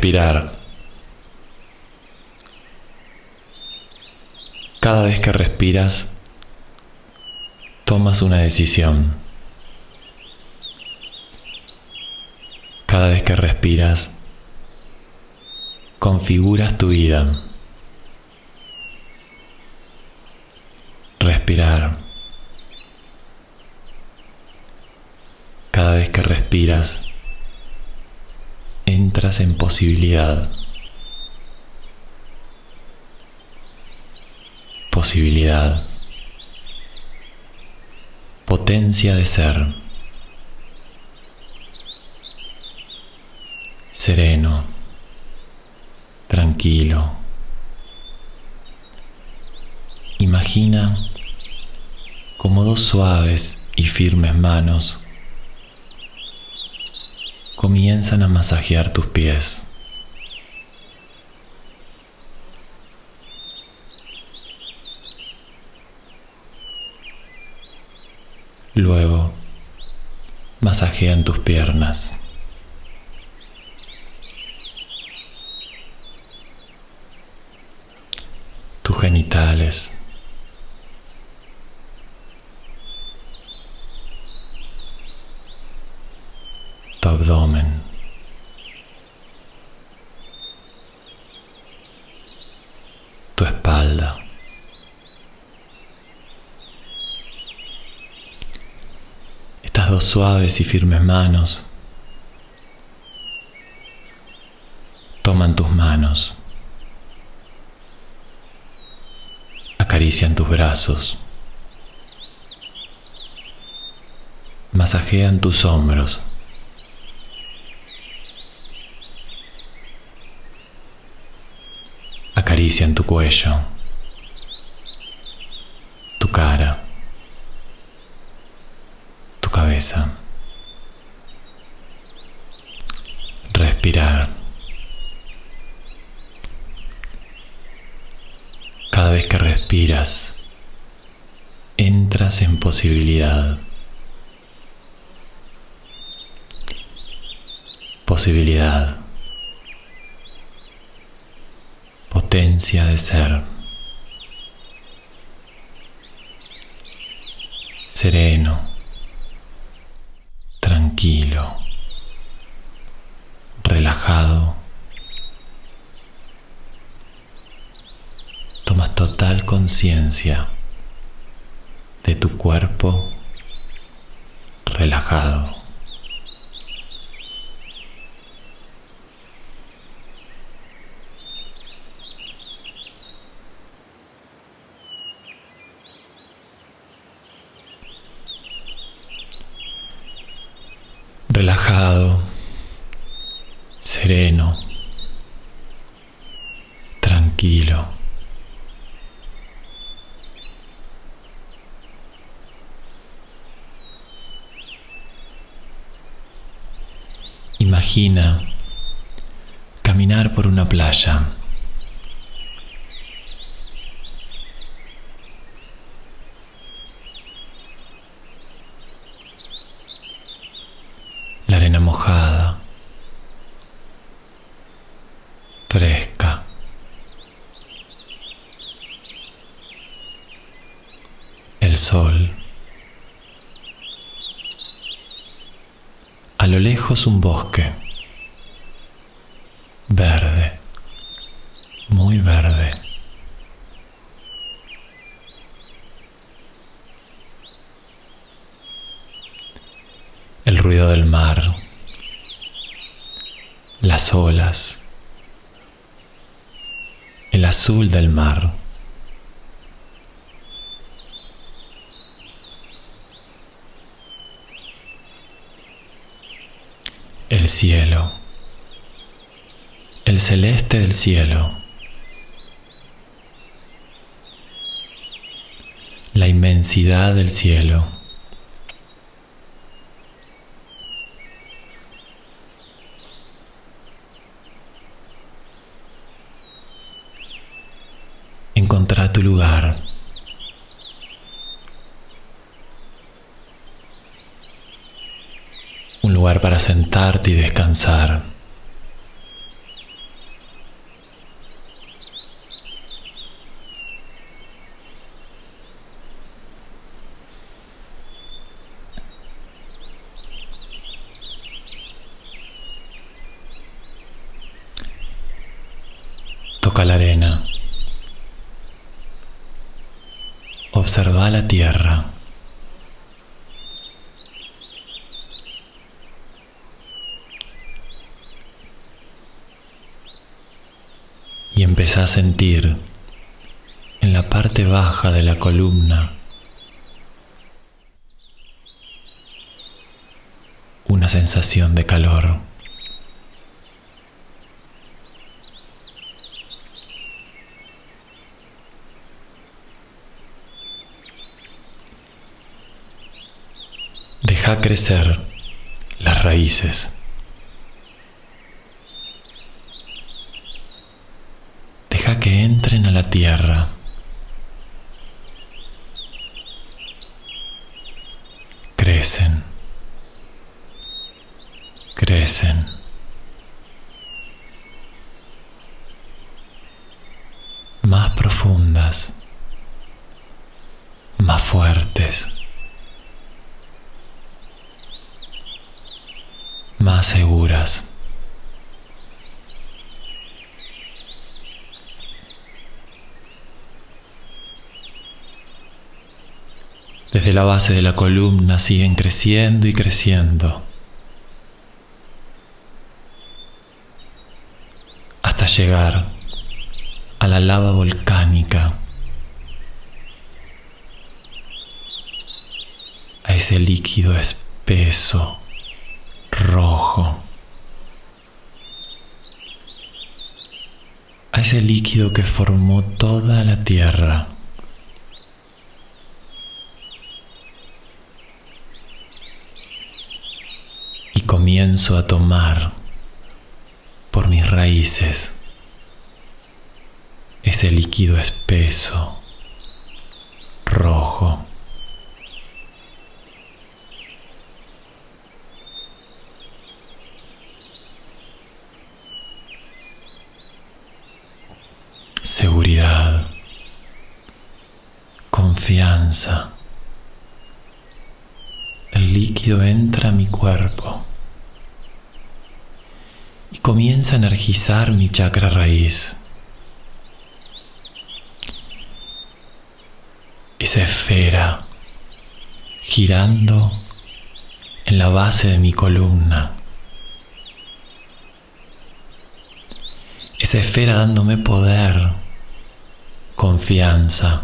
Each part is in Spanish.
Respirar. Cada vez que respiras, tomas una decisión. Cada vez que respiras, configuras tu vida. Respirar. Cada vez que respiras, entras en posibilidad. Posibilidad. Potencia de ser. Sereno. Tranquilo. Imagina como dos suaves y firmes manos comienzan a masajear tus pies. Luego, masajean tus piernas. Tus genitales. Tu abdomen. Tu espalda. Estas dos suaves y firmes manos toman tus manos, acarician tus brazos, masajean tus hombros. Acarician tu cuello, tu cara, tu cabeza. Respirar. Cada vez que respiras, entras en posibilidad. Posibilidad. Potencia de ser. Sereno. Tranquilo. Relajado. Tomas total conciencia de tu cuerpo relajado. Sereno, tranquilo. Imagina caminar por una playa. La arena mojada, fresca. El sol. A lo lejos un bosque. Verde. Muy verde. El ruido del mar. Las olas. El azul del mar. El cielo. El celeste del cielo. La inmensidad del cielo. Encontrá tu lugar. lugar para sentarte y descansar. Toca la arena. Observa la tierra. Y empezá a sentir en la parte baja de la columna una sensación de calor. Deja crecer las raíces. Deja que entren a tierra. Crecen. Crecen. Más profundas. Más fuertes. más seguras. Desde la base de la columna siguen creciendo y creciendo. Hasta llegar a la lava volcánica, a ese líquido espeso rojo, a ese líquido que formó toda la tierra. Y comienzo a tomar por mis raíces ese líquido espeso, rojo. seguridad, confianza. El líquido entra a mi cuerpo y comienza a energizar mi chakra raíz. Esa esfera girando en la base de mi columna. Esa esfera dándome poder confianza,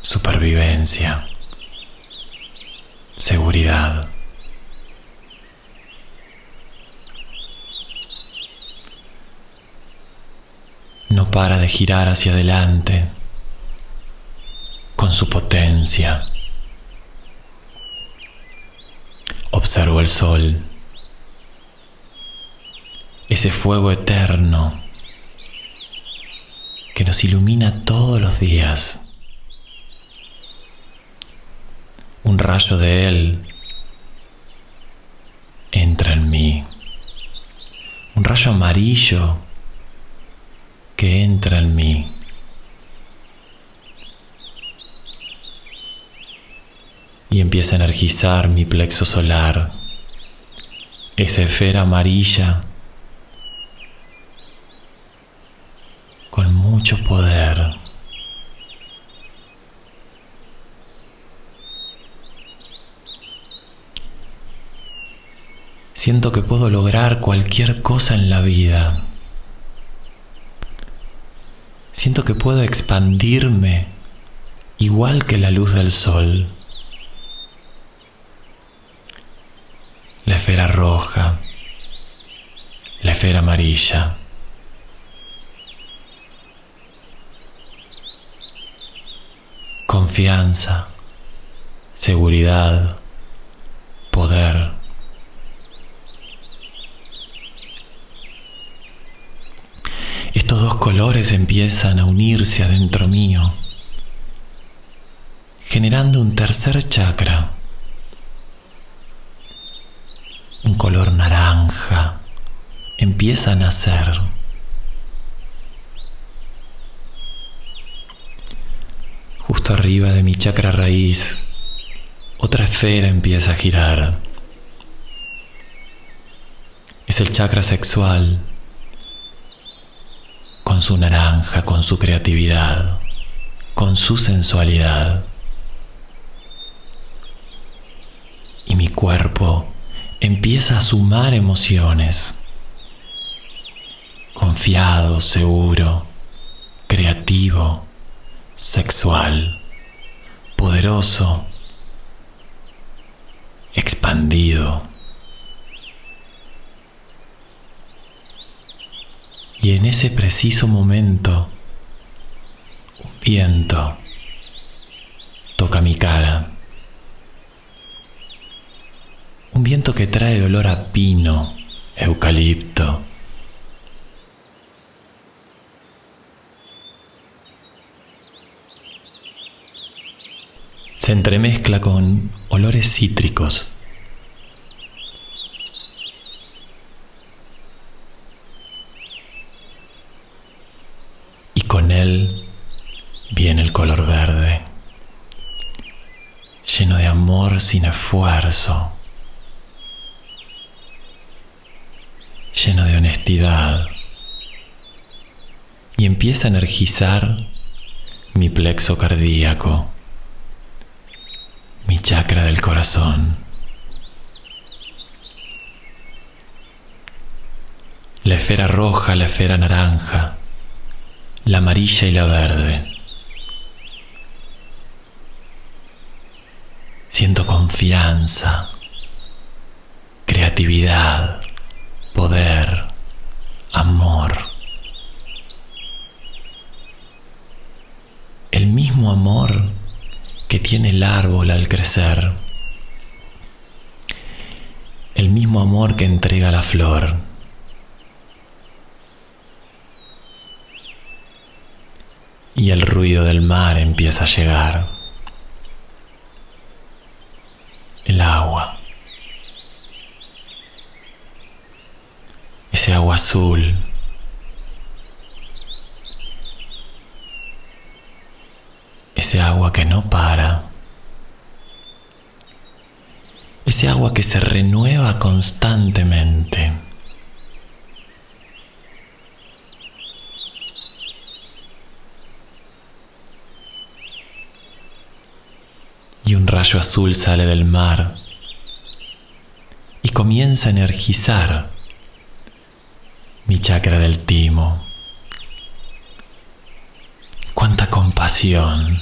supervivencia, seguridad. No para de girar hacia adelante con su potencia. Observo el sol, ese fuego eterno que nos ilumina todos los días. Un rayo de Él entra en mí. Un rayo amarillo que entra en mí. Y empieza a energizar mi plexo solar, esa esfera amarilla mucho poder. Siento que puedo lograr cualquier cosa en la vida. Siento que puedo expandirme igual que la luz del sol. La esfera roja, la esfera amarilla. confianza, seguridad, poder. Estos dos colores empiezan a unirse adentro mío, generando un tercer chakra, un color naranja, empieza a nacer. Justo arriba de mi chakra raíz, otra esfera empieza a girar. Es el chakra sexual, con su naranja, con su creatividad, con su sensualidad. Y mi cuerpo empieza a sumar emociones. Confiado, seguro, creativo, sexual, poderoso, expandido. Y en ese preciso momento, un viento toca mi cara. Un viento que trae olor a pino, eucalipto. Se entremezcla con olores cítricos. Viene el color verde, lleno de amor sin esfuerzo. lleno de honestidad y empieza a energizar mi plexo cardíaco, mi chakra del corazón. La esfera roja, la esfera naranja, la amarilla y la verde. Siento confianza, creatividad, poder, amor. El mismo amor que tiene el árbol al crecer. El mismo amor que entrega la flor. Y el ruido del mar empieza a llegar. El agua. ese agua azul. Ese agua que no para. Ese agua que se renueva constantemente. Y un rayo azul sale del mar y comienza a energizar mi chakra del timo. Cuánta compasión,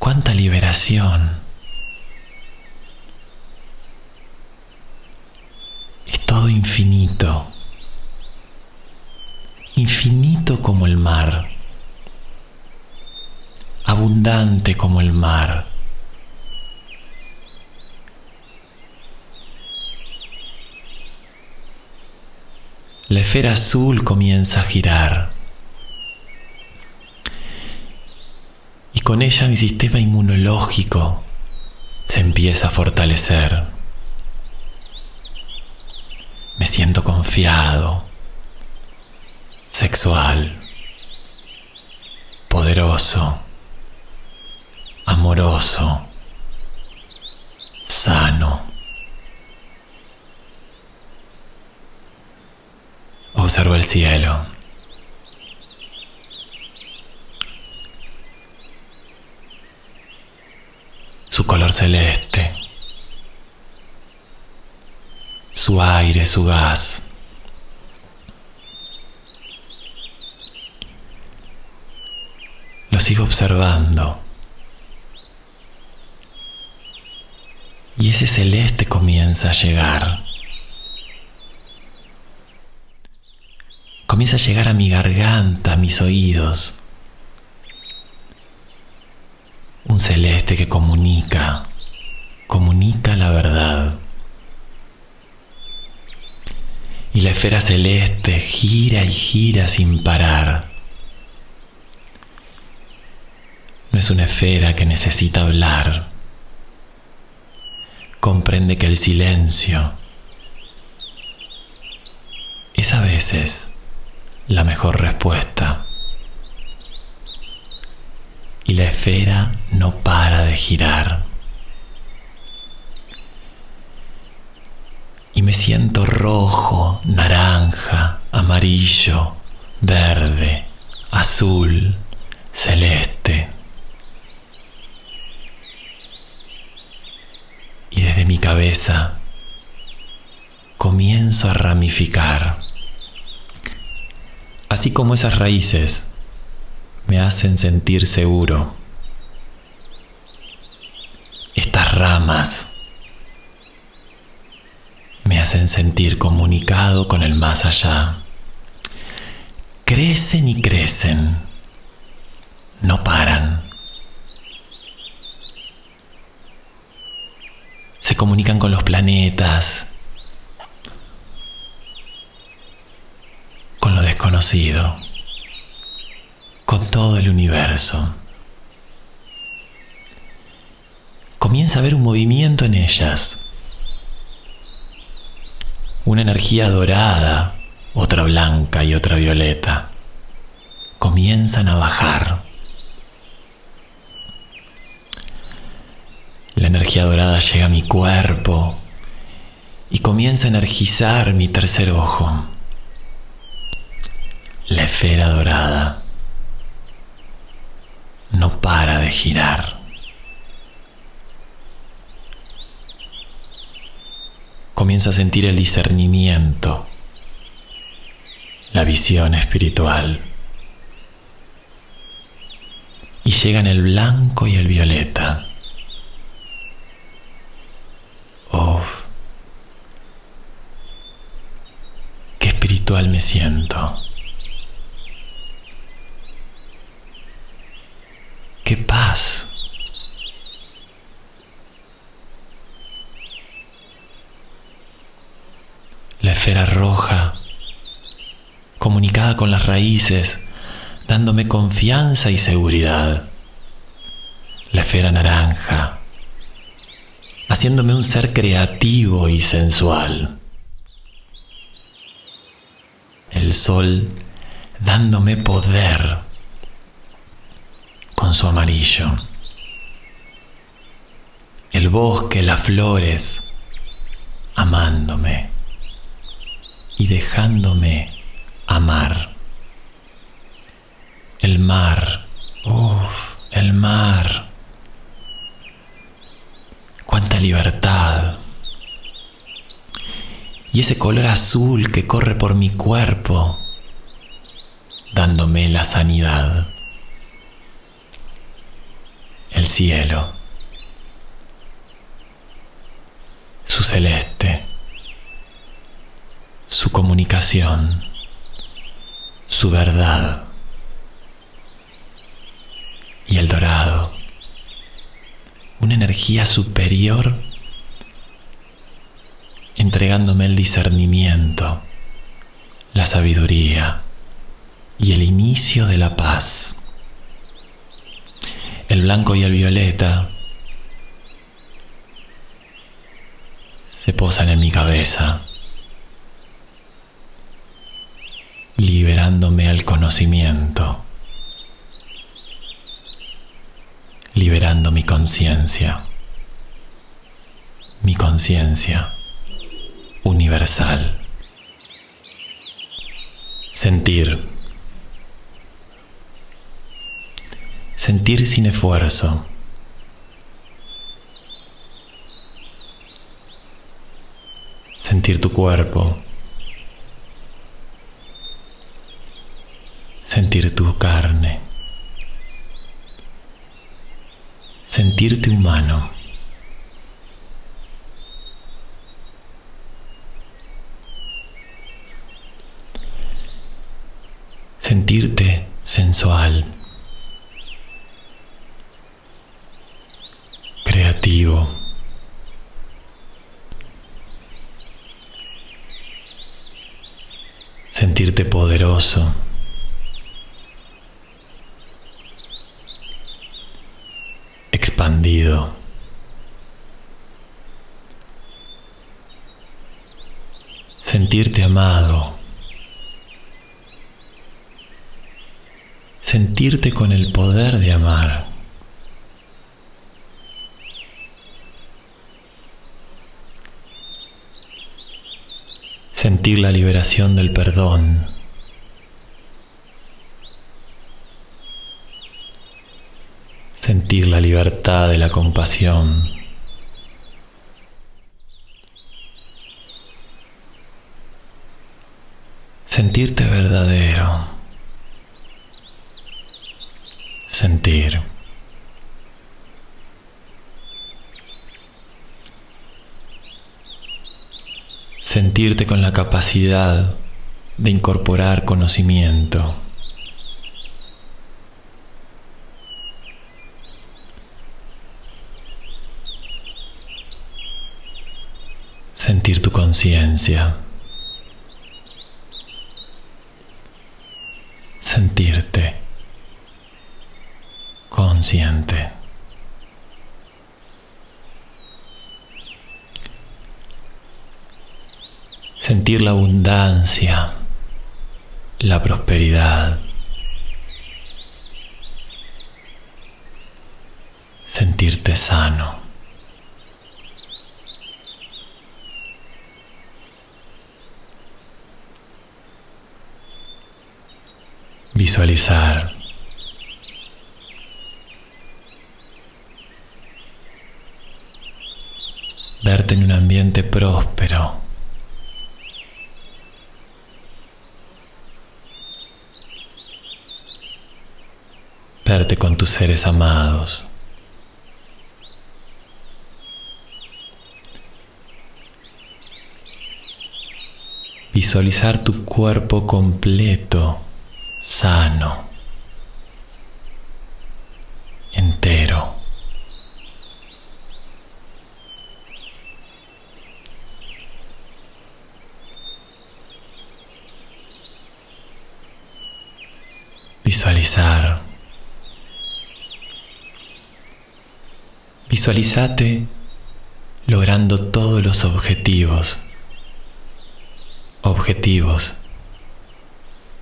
cuánta liberación. Es todo infinito, infinito como el mar, como el mar la esfera azul comienza a girar. Y con ella mi sistema inmunológico se empieza a fortalecer. Me siento confiado, sexual, poderoso, amoroso, sano. Observo el cielo. Su color celeste. Su aire, su gas. Lo sigo observando. Y ese celeste comienza a llegar. comienza a llegar a mi garganta, a mis oídos. Un celeste que comunica, comunica la verdad. Y la esfera celeste gira y gira sin parar. No es una esfera que necesita hablar. Comprende que el silencio es a veces la mejor respuesta. Y la esfera no para de girar. Y me siento rojo, naranja, amarillo, verde, azul, celeste. Y desde mi cabeza comienzo a ramificar. Así como esas raíces me hacen sentir seguro. Estas ramas me hacen sentir comunicado con el más allá. Crecen y crecen, no paran. Se comunican con los planetas, con lo desconocido, con todo el universo. Comienza a haber un movimiento en ellas, una energía dorada, otra blanca y otra violeta. Comienzan a bajar. La energía dorada llega a mi cuerpo y comienza a energizar mi tercer ojo. La esfera dorada no para de girar. Comienzo a sentir el discernimiento, la visión espiritual. Y llegan el blanco y el violeta. Uf, qué espiritual me siento. qué paz. La esfera roja, comunicada con las raíces, dándome confianza y seguridad. La esfera naranja, haciéndome un ser creativo y sensual. El sol dándome poder con su amarillo. El bosque, las flores, amándome y dejándome amar. El mar, uff, el mar. Cuánta libertad. Y ese color azul que corre por mi cuerpo, dándome la sanidad. El cielo, su celeste, su comunicación, su verdad. Y el dorado, una energía superior entregándome el discernimiento, la sabiduría y el inicio de la paz. El blanco y el violeta se posan en mi cabeza, liberándome al conocimiento, liberando mi conciencia, mi conciencia universal. Sentir sentir sin esfuerzo. Sentir tu cuerpo. Sentir tu carne. Sentirte humano. Sentirte sensual. Sentirte poderoso. Expandido. Sentirte amado. sentirte con el poder de amar. Sentir la liberación del perdón. Sentir la libertad de la compasión. Sentirte verdadero. Sentir. Sentirte con la capacidad de incorporar conocimiento. Sentir tu conciencia. Sentirte consciente. Sentir la abundancia, la prosperidad. Sentirte sano. Visualizar. Verte en un ambiente próspero. Verte con tus seres amados. Visualizar tu cuerpo completo sano, entero. Visualizar. Visualizate logrando todos los objetivos. Objetivos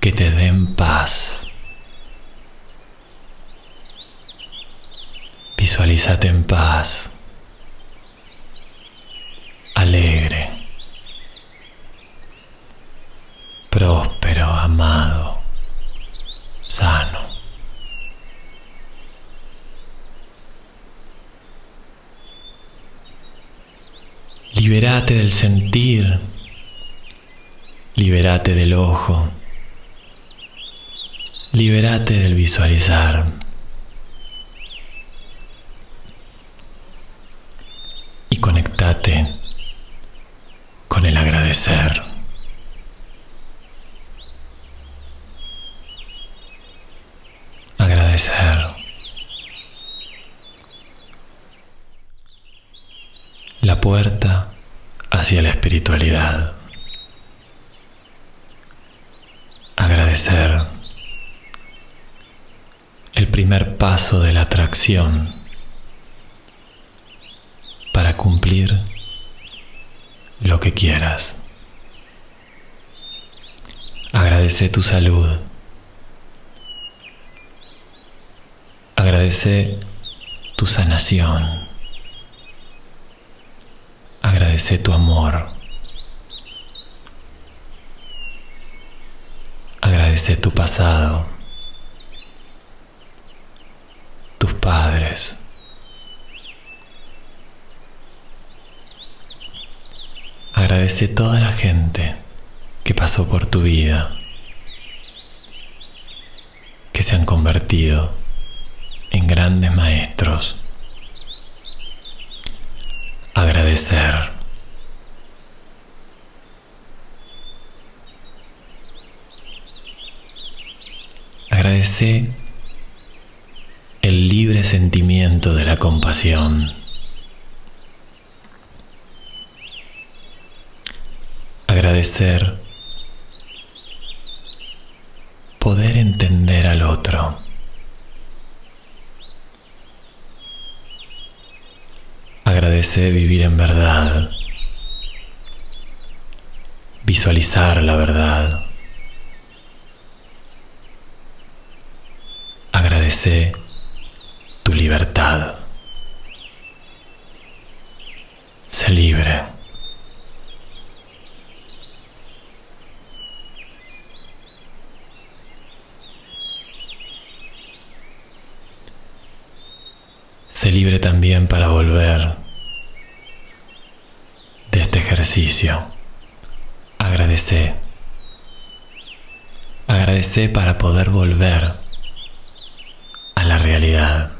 que te den paz. Visualízate en paz, alegre, próspero, amado, sano. Liberate del sentir, liberate del ojo, Liberate del visualizar. Y conectate con el agradecer. Agradecer. La puerta hacia la espiritualidad. Agradecer el primer paso de la atracción para cumplir lo que quieras. Agradece tu salud. Agradece tu sanación. Agradece tu amor. Agradece tu pasado. padres. Agradece toda la gente que pasó por tu vida, que se han convertido en grandes maestros. Agradecer. Agradece el libre sentimiento de la compasión. Agradecer poder entender al otro. Agradecer vivir en verdad. Visualizar la verdad. Agradecer tu libertad. Sé libre. Sé libre también para volver ejercicio. Agradece. Agradece para poder volver a la realidad.